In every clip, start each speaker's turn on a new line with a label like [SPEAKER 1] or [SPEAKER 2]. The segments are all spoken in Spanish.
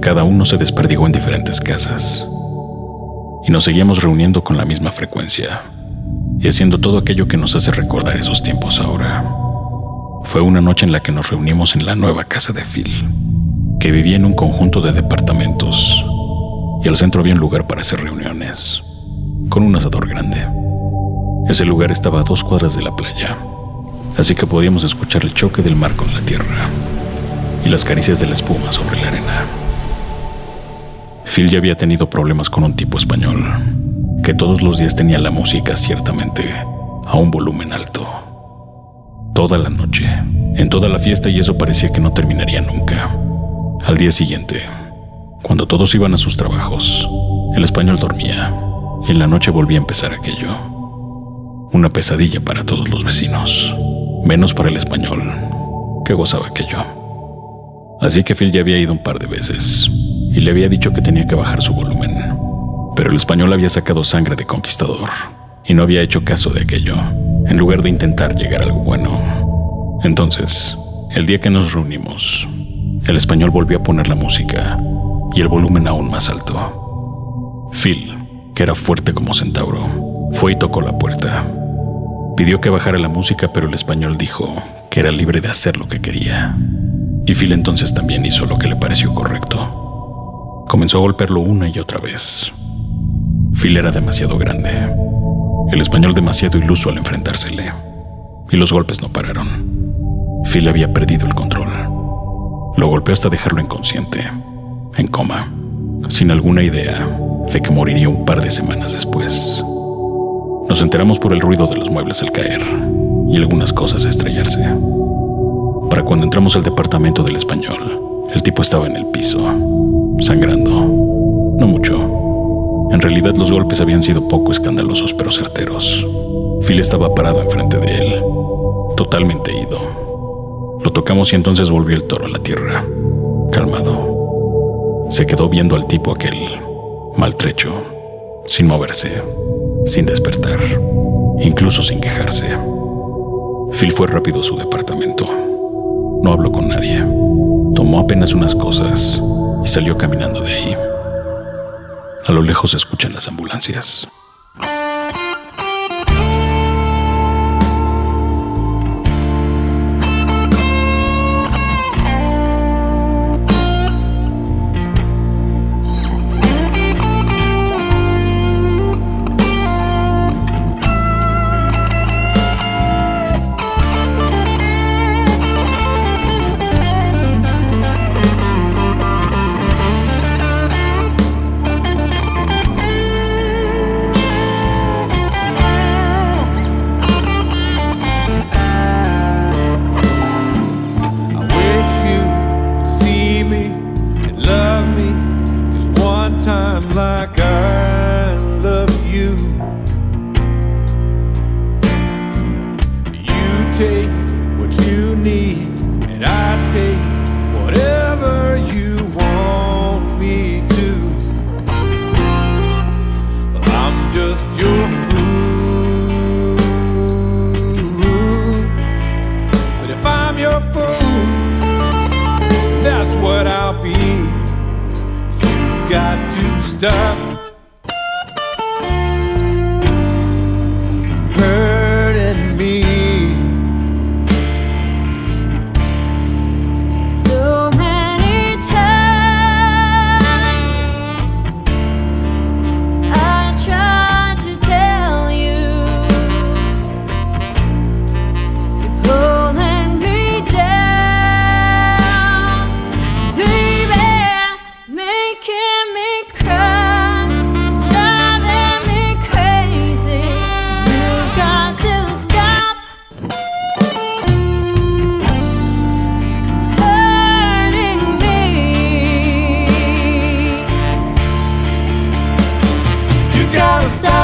[SPEAKER 1] Cada uno se desperdigó en diferentes casas y nos seguíamos reuniendo con la misma frecuencia y haciendo todo aquello que nos hace recordar esos tiempos ahora. Fue una noche en la que nos reunimos en la nueva casa de Phil, que vivía en un conjunto de departamentos y al centro había un lugar para hacer reuniones, con un asador grande. Ese lugar estaba a dos cuadras de la playa, así que podíamos escuchar el choque del mar con la tierra y las caricias de la espuma sobre la arena. Phil ya había tenido problemas con un tipo español, que todos los días tenía la música ciertamente a un volumen alto. Toda la noche, en toda la fiesta y eso parecía que no terminaría nunca. Al día siguiente, cuando todos iban a sus trabajos, el español dormía y en la noche volvía a empezar aquello. Una pesadilla para todos los vecinos, menos para el español, que gozaba aquello. Así que Phil ya había ido un par de veces y le había dicho que tenía que bajar su volumen. Pero el español había sacado sangre de conquistador y no había hecho caso de aquello, en lugar de intentar llegar a algo bueno. Entonces, el día que nos reunimos, el español volvió a poner la música y el volumen aún más alto. Phil, que era fuerte como centauro, fue y tocó la puerta. Pidió que bajara la música, pero el español dijo que era libre de hacer lo que quería. Y Phil entonces también hizo lo que le pareció correcto. Comenzó a golpearlo una y otra vez. Phil era demasiado grande, el español demasiado iluso al enfrentársele, y los golpes no pararon. Phil había perdido el control. Lo golpeó hasta dejarlo inconsciente, en coma, sin alguna idea de que moriría un par de semanas después. Nos enteramos por el ruido de los muebles al caer y algunas cosas estrellarse. Para cuando entramos al departamento del español, el tipo estaba en el piso, sangrando. No mucho. En realidad los golpes habían sido poco escandalosos pero certeros. Phil estaba parado enfrente de él, totalmente ido. Lo tocamos y entonces volvió el toro a la tierra, calmado. Se quedó viendo al tipo aquel, maltrecho, sin moverse, sin despertar, incluso sin quejarse. Phil fue rápido a su departamento. No habló con nadie. Tomó apenas unas cosas y salió caminando de ahí. A lo lejos se escuchan las ambulancias. está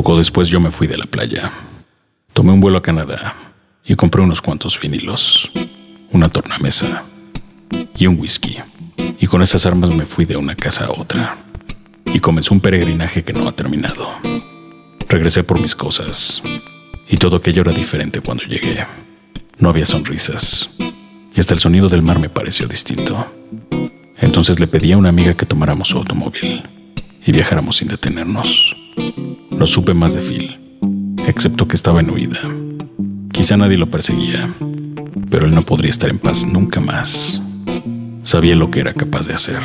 [SPEAKER 1] Poco después yo me fui de la playa. Tomé un vuelo a Canadá y compré unos cuantos vinilos, una tornamesa y un whisky. Y con esas armas me fui de una casa a otra. Y comenzó un peregrinaje que no ha terminado. Regresé por mis cosas. Y todo aquello era diferente cuando llegué. No había sonrisas. Y hasta el sonido del mar me pareció distinto. Entonces le pedí a una amiga que tomáramos su automóvil y viajáramos sin detenernos. No supe más de Phil, excepto que estaba en huida. Quizá nadie lo perseguía, pero él no podría estar en paz nunca más. Sabía lo que era capaz de hacer.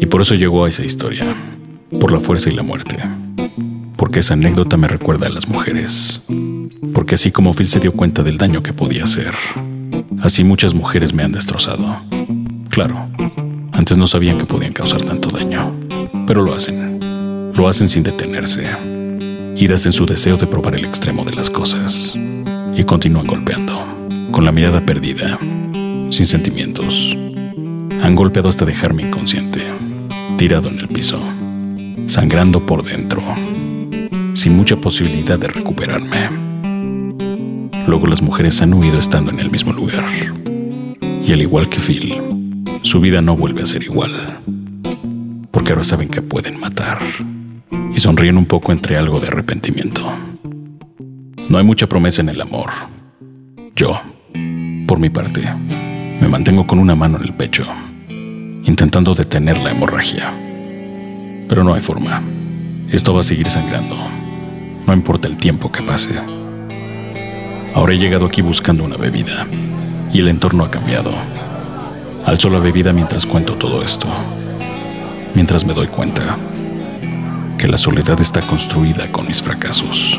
[SPEAKER 1] Y por eso llegó a esa historia, por la fuerza y la muerte. Porque esa anécdota me recuerda a las mujeres. Porque así como Phil se dio cuenta del daño que podía hacer, así muchas mujeres me han destrozado. Claro, antes no sabían que podían causar tanto daño, pero lo hacen. Lo hacen sin detenerse. Idas en su deseo de probar el extremo de las cosas. Y continúan golpeando, con la mirada perdida, sin sentimientos. Han golpeado hasta dejarme inconsciente, tirado en el piso, sangrando por dentro, sin mucha posibilidad de recuperarme. Luego las mujeres han huido estando en el mismo lugar. Y al igual que Phil, su vida no vuelve a ser igual. Porque ahora saben que pueden matar. Y sonríen un poco entre algo de arrepentimiento. No hay mucha promesa en el amor. Yo, por mi parte, me mantengo con una mano en el pecho, intentando detener la hemorragia. Pero no hay forma. Esto va a seguir sangrando. No importa el tiempo que pase. Ahora he llegado aquí buscando una bebida y el entorno ha cambiado. Alzo la bebida mientras cuento todo esto, mientras me doy cuenta que la soledad está construida con mis fracasos.